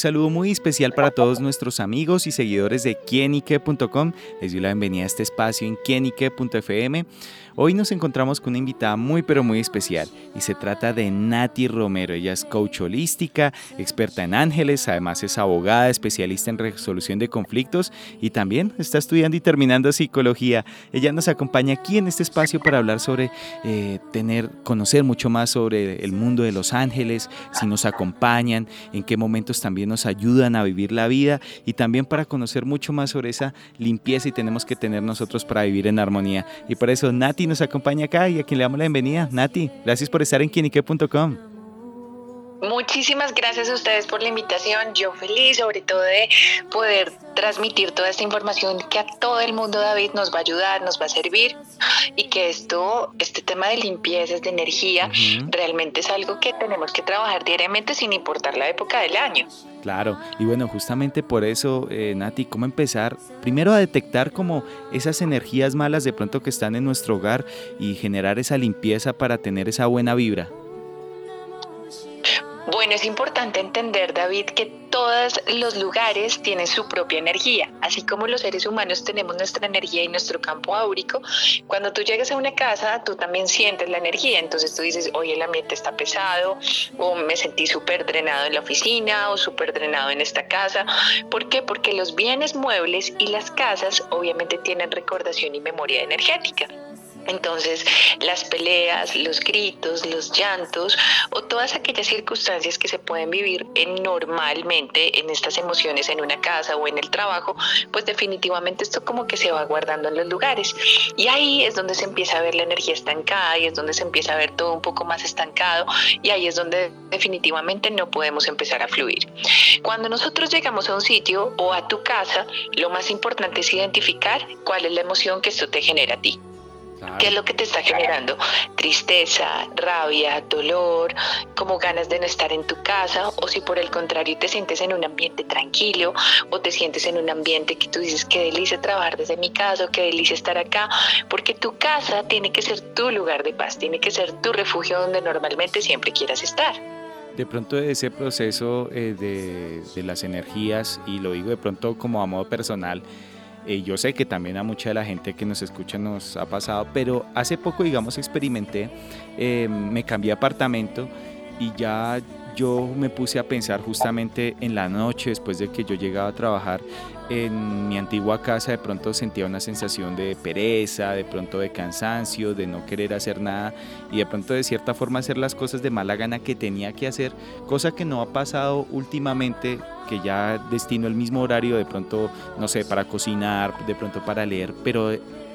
Saludo muy especial para todos nuestros amigos y seguidores de quienique.com. Les doy la bienvenida a este espacio en quienique.fm. Hoy nos encontramos con una invitada muy pero muy especial y se trata de Nati Romero. Ella es coach holística, experta en ángeles, además es abogada, especialista en resolución de conflictos y también está estudiando y terminando psicología. Ella nos acompaña aquí en este espacio para hablar sobre eh, tener, conocer mucho más sobre el mundo de los ángeles, si nos acompañan, en qué momentos también nos ayudan a vivir la vida y también para conocer mucho más sobre esa limpieza y tenemos que tener nosotros para vivir en armonía. Y por eso Nati nos acompaña acá y a quien le damos la bienvenida. Nati, gracias por estar en quienique.com. Muchísimas gracias a ustedes por la invitación. Yo feliz sobre todo de poder transmitir toda esta información que a todo el mundo David nos va a ayudar, nos va a servir y que esto, este tema de limpieza, de energía, realmente es algo que tenemos que trabajar diariamente sin importar la época del año. Claro, y bueno, justamente por eso, eh, Nati, ¿cómo empezar? Primero a detectar como esas energías malas de pronto que están en nuestro hogar y generar esa limpieza para tener esa buena vibra. Bueno, es importante entender, David, que todos los lugares tienen su propia energía. Así como los seres humanos tenemos nuestra energía y nuestro campo áurico, cuando tú llegas a una casa, tú también sientes la energía. Entonces tú dices, hoy el ambiente está pesado, o me sentí súper drenado en la oficina, o súper drenado en esta casa. ¿Por qué? Porque los bienes muebles y las casas obviamente tienen recordación y memoria energética. Entonces, las peleas, los gritos, los llantos o todas aquellas circunstancias que se pueden vivir normalmente en estas emociones en una casa o en el trabajo, pues definitivamente esto como que se va guardando en los lugares. Y ahí es donde se empieza a ver la energía estancada y es donde se empieza a ver todo un poco más estancado y ahí es donde definitivamente no podemos empezar a fluir. Cuando nosotros llegamos a un sitio o a tu casa, lo más importante es identificar cuál es la emoción que esto te genera a ti. ¿Qué es lo que te está generando? Tristeza, rabia, dolor, como ganas de no estar en tu casa, o si por el contrario te sientes en un ambiente tranquilo, o te sientes en un ambiente que tú dices, qué delicia trabajar desde mi casa, qué delicia estar acá, porque tu casa tiene que ser tu lugar de paz, tiene que ser tu refugio donde normalmente siempre quieras estar. De pronto ese proceso eh, de, de las energías, y lo digo de pronto como a modo personal, eh, yo sé que también a mucha de la gente que nos escucha nos ha pasado, pero hace poco, digamos, experimenté, eh, me cambié apartamento y ya yo me puse a pensar justamente en la noche, después de que yo llegaba a trabajar en mi antigua casa, de pronto sentía una sensación de pereza, de pronto de cansancio, de no querer hacer nada y de pronto de cierta forma hacer las cosas de mala gana que tenía que hacer, cosa que no ha pasado últimamente, que ya destino el mismo horario de pronto, no sé, para cocinar, de pronto para leer, pero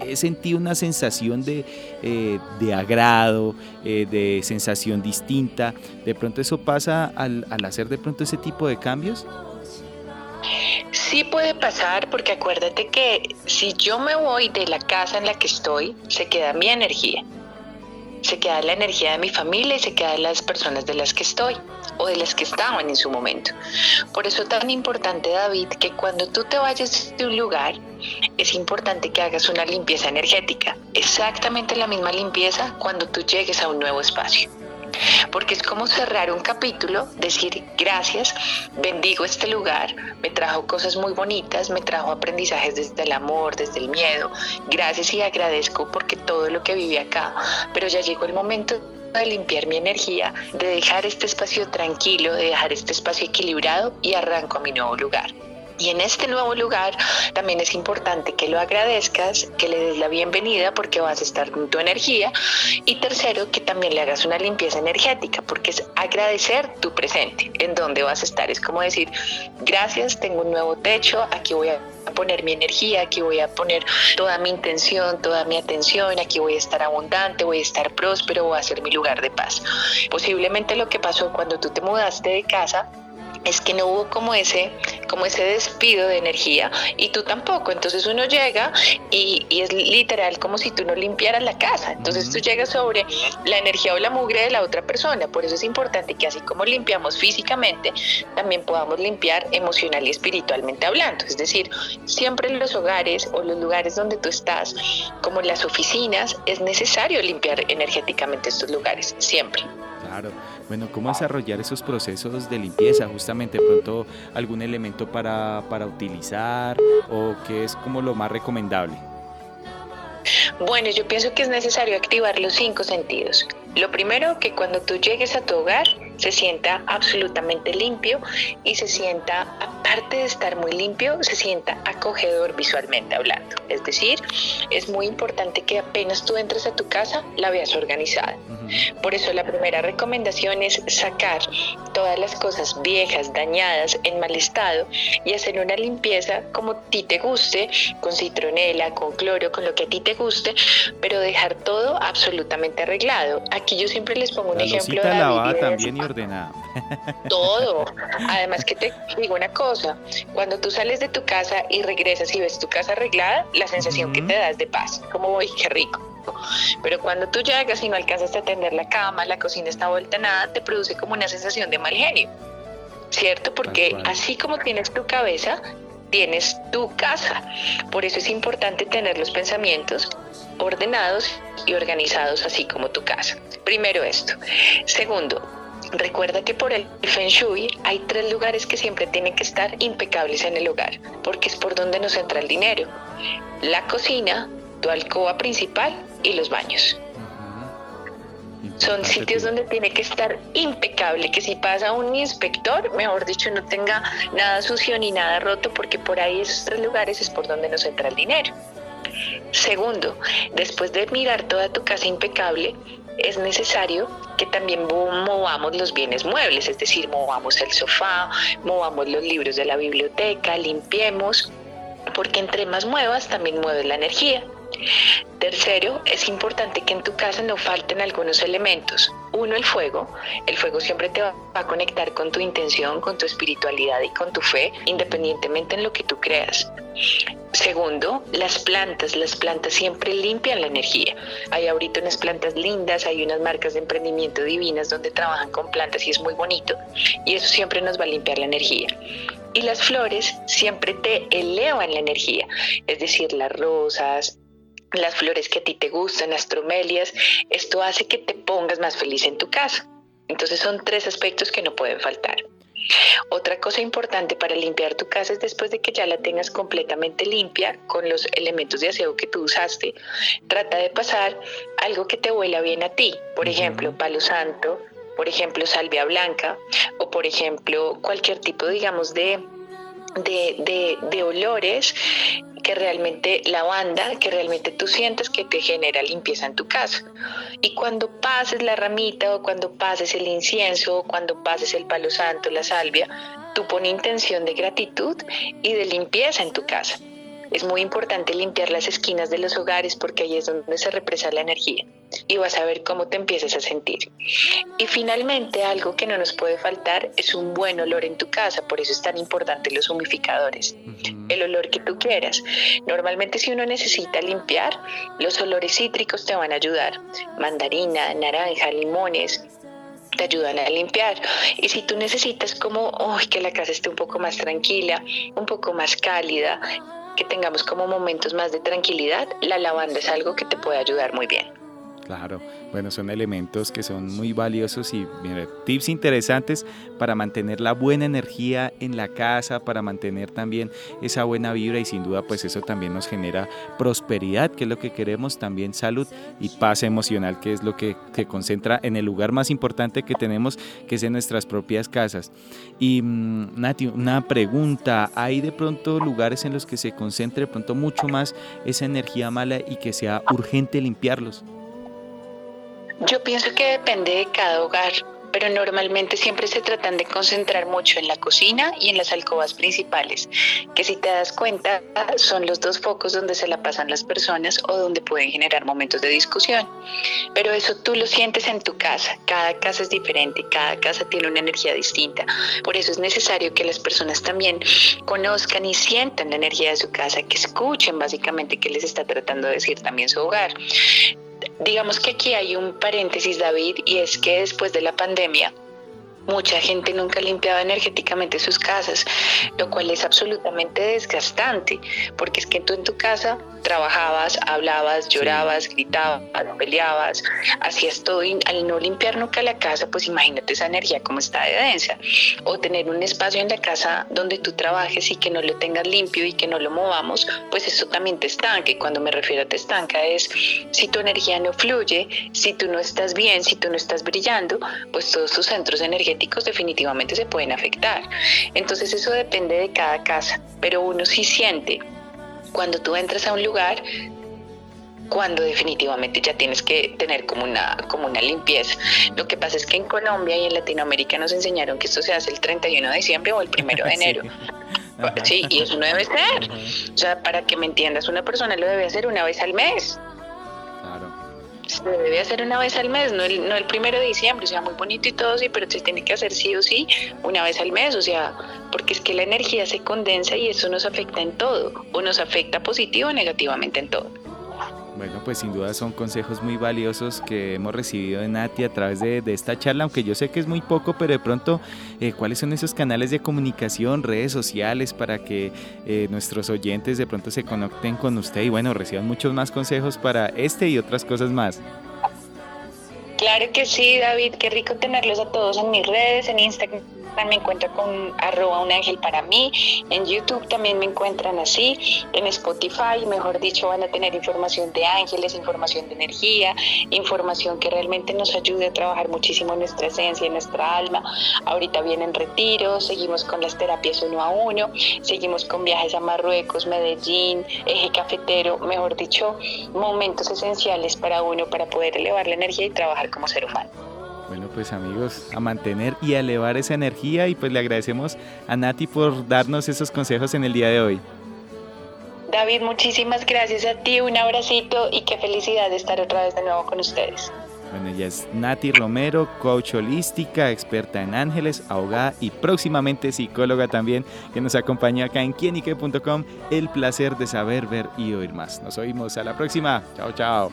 he sentido una sensación de, eh, de agrado, eh, de sensación distinta. ¿De pronto eso pasa al, al hacer de pronto ese tipo de cambios? Sí puede pasar porque acuérdate que si yo me voy de la casa en la que estoy, se queda mi energía se queda la energía de mi familia y se queda las personas de las que estoy o de las que estaban en su momento. Por eso es tan importante, David, que cuando tú te vayas de un lugar, es importante que hagas una limpieza energética. Exactamente la misma limpieza cuando tú llegues a un nuevo espacio porque es como cerrar un capítulo, decir gracias, bendigo este lugar, me trajo cosas muy bonitas, me trajo aprendizajes desde el amor, desde el miedo, gracias y agradezco porque todo lo que viví acá, pero ya llegó el momento de limpiar mi energía, de dejar este espacio tranquilo, de dejar este espacio equilibrado y arranco a mi nuevo lugar. Y en este nuevo lugar también es importante que lo agradezcas, que le des la bienvenida porque vas a estar con tu energía. Y tercero, que también le hagas una limpieza energética porque es agradecer tu presente, en donde vas a estar. Es como decir, gracias, tengo un nuevo techo, aquí voy a poner mi energía, aquí voy a poner toda mi intención, toda mi atención, aquí voy a estar abundante, voy a estar próspero, voy a ser mi lugar de paz. Posiblemente lo que pasó cuando tú te mudaste de casa es que no hubo como ese, como ese despido de energía y tú tampoco. Entonces uno llega y, es literal como si tú no limpiaras la casa. Entonces tú llegas sobre la energía o la mugre de la otra persona. Por eso es importante que así como limpiamos físicamente, también podamos limpiar emocional y espiritualmente hablando. Es decir, siempre en los hogares o los lugares donde tú estás, como las oficinas, es necesario limpiar energéticamente estos lugares, siempre. Bueno, ¿cómo desarrollar esos procesos de limpieza? Justamente, pronto algún elemento para, para utilizar o qué es como lo más recomendable. Bueno, yo pienso que es necesario activar los cinco sentidos. Lo primero, que cuando tú llegues a tu hogar se sienta absolutamente limpio y se sienta, aparte de estar muy limpio, se sienta acogedor visualmente hablando. Es decir, es muy importante que apenas tú entres a tu casa la veas organizada. Por eso la primera recomendación es sacar todas las cosas viejas, dañadas, en mal estado y hacer una limpieza como a ti te guste, con citronela, con cloro, con lo que a ti te guste, pero dejar todo absolutamente arreglado. Aquí yo siempre les pongo un ejemplo de lavada también y ordenada. Todo. Además que te digo una cosa, cuando tú sales de tu casa y regresas y ves tu casa arreglada, la sensación que te das de paz, como voy, qué rico. Pero cuando tú llegas y no alcanzas a tender la cama, la cocina está vuelta nada, te produce como una sensación de mal genio. ¿Cierto? Porque así como tienes tu cabeza, tienes tu casa. Por eso es importante tener los pensamientos ordenados y organizados así como tu casa. Primero esto. Segundo, Recuerda que por el Feng Shui hay tres lugares que siempre tienen que estar impecables en el hogar, porque es por donde nos entra el dinero. La cocina, tu alcoba principal y los baños. Son sitios donde tiene que estar impecable, que si pasa un inspector, mejor dicho, no tenga nada sucio ni nada roto, porque por ahí esos tres lugares es por donde nos entra el dinero. Segundo, después de mirar toda tu casa impecable, es necesario que también movamos los bienes muebles, es decir, movamos el sofá, movamos los libros de la biblioteca, limpiemos, porque entre más muevas también mueves la energía. Tercero, es importante que en tu casa no falten algunos elementos. Uno, el fuego. El fuego siempre te va a conectar con tu intención, con tu espiritualidad y con tu fe, independientemente en lo que tú creas. Segundo, las plantas. Las plantas siempre limpian la energía. Hay ahorita unas plantas lindas, hay unas marcas de emprendimiento divinas donde trabajan con plantas y es muy bonito. Y eso siempre nos va a limpiar la energía. Y las flores siempre te elevan la energía, es decir, las rosas, las flores que a ti te gustan, las tromelias, esto hace que te pongas más feliz en tu casa. Entonces son tres aspectos que no pueden faltar. Otra cosa importante para limpiar tu casa es después de que ya la tengas completamente limpia con los elementos de aseo que tú usaste, trata de pasar algo que te huela bien a ti, por ejemplo, palo santo, por ejemplo, salvia blanca o por ejemplo cualquier tipo, digamos, de, de, de olores que realmente la banda, que realmente tú sientes que te genera limpieza en tu casa. Y cuando pases la ramita o cuando pases el incienso o cuando pases el palo santo, la salvia, tú pones intención de gratitud y de limpieza en tu casa. Es muy importante limpiar las esquinas de los hogares porque ahí es donde se represa la energía y vas a ver cómo te empiezas a sentir. Y finalmente, algo que no nos puede faltar es un buen olor en tu casa, por eso es tan importante los humificadores. El olor que tú quieras. Normalmente si uno necesita limpiar, los olores cítricos te van a ayudar. Mandarina, naranja, limones, te ayudan a limpiar. Y si tú necesitas como que la casa esté un poco más tranquila, un poco más cálida, que tengamos como momentos más de tranquilidad, la lavanda es algo que te puede ayudar muy bien. Claro, bueno, son elementos que son muy valiosos y tips interesantes para mantener la buena energía en la casa, para mantener también esa buena vibra y sin duda pues eso también nos genera prosperidad, que es lo que queremos, también salud y paz emocional, que es lo que se concentra en el lugar más importante que tenemos, que es en nuestras propias casas. Y mm, Nati, una pregunta, ¿hay de pronto lugares en los que se concentre de pronto mucho más esa energía mala y que sea urgente limpiarlos? Yo pienso que depende de cada hogar, pero normalmente siempre se tratan de concentrar mucho en la cocina y en las alcobas principales, que si te das cuenta son los dos focos donde se la pasan las personas o donde pueden generar momentos de discusión. Pero eso tú lo sientes en tu casa, cada casa es diferente, cada casa tiene una energía distinta. Por eso es necesario que las personas también conozcan y sientan la energía de su casa, que escuchen básicamente qué les está tratando de decir también su hogar. Digamos que aquí hay un paréntesis, David, y es que después de la pandemia, Mucha gente nunca ha limpiado energéticamente sus casas, lo cual es absolutamente desgastante, porque es que tú en tu casa trabajabas, hablabas, llorabas, gritabas, peleabas, hacías todo y al no limpiar nunca la casa, pues imagínate esa energía como está de densa. O tener un espacio en la casa donde tú trabajes y que no lo tengas limpio y que no lo movamos, pues eso también te estanca. Y cuando me refiero a te estanca es si tu energía no fluye, si tú no estás bien, si tú no estás brillando, pues todos tus centros energéticos definitivamente se pueden afectar. Entonces eso depende de cada casa, pero uno sí siente cuando tú entras a un lugar, cuando definitivamente ya tienes que tener como una, como una limpieza. Lo que pasa es que en Colombia y en Latinoamérica nos enseñaron que esto se hace el 31 de diciembre o el 1 de enero. Sí. y eso no debe ser. O sea, para que me entiendas, una persona lo debe hacer una vez al mes. Se debe hacer una vez al mes, no el, no el primero de diciembre, o sea, muy bonito y todo, sí, pero se tiene que hacer sí o sí una vez al mes, o sea, porque es que la energía se condensa y eso nos afecta en todo, o nos afecta positivo o negativamente en todo. Bueno, pues sin duda son consejos muy valiosos que hemos recibido de Nati a través de, esta charla, aunque yo sé que es muy poco, pero de pronto, eh, ¿cuáles son esos canales de comunicación, redes sociales para que eh, nuestros oyentes de pronto se conecten con usted y bueno, reciban muchos más consejos para este y otras cosas más? Claro que sí, David, qué rico tenerlos a todos en mis redes, en Instagram me encuentran con arroba un ángel para mí, en YouTube también me encuentran así, en Spotify, mejor dicho, van a tener información de ángeles, información de energía, información que realmente nos ayude a trabajar muchísimo nuestra esencia, en nuestra alma. Ahorita vienen retiros, seguimos con las terapias uno a uno, seguimos con viajes a Marruecos, Medellín, eje cafetero, mejor dicho, momentos esenciales para uno para poder elevar la energía y trabajar como ser humano. Bueno, pues amigos, a mantener y a elevar esa energía y pues le agradecemos a Nati por darnos esos consejos en el día de hoy. David, muchísimas gracias a ti, un abracito y qué felicidad de estar otra vez de nuevo con ustedes. Bueno, ella es Nati Romero, coach holística, experta en ángeles, abogada y próximamente psicóloga también, que nos acompaña acá en quienique.com. El placer de saber, ver y oír más. Nos oímos a la próxima. Chao, chao.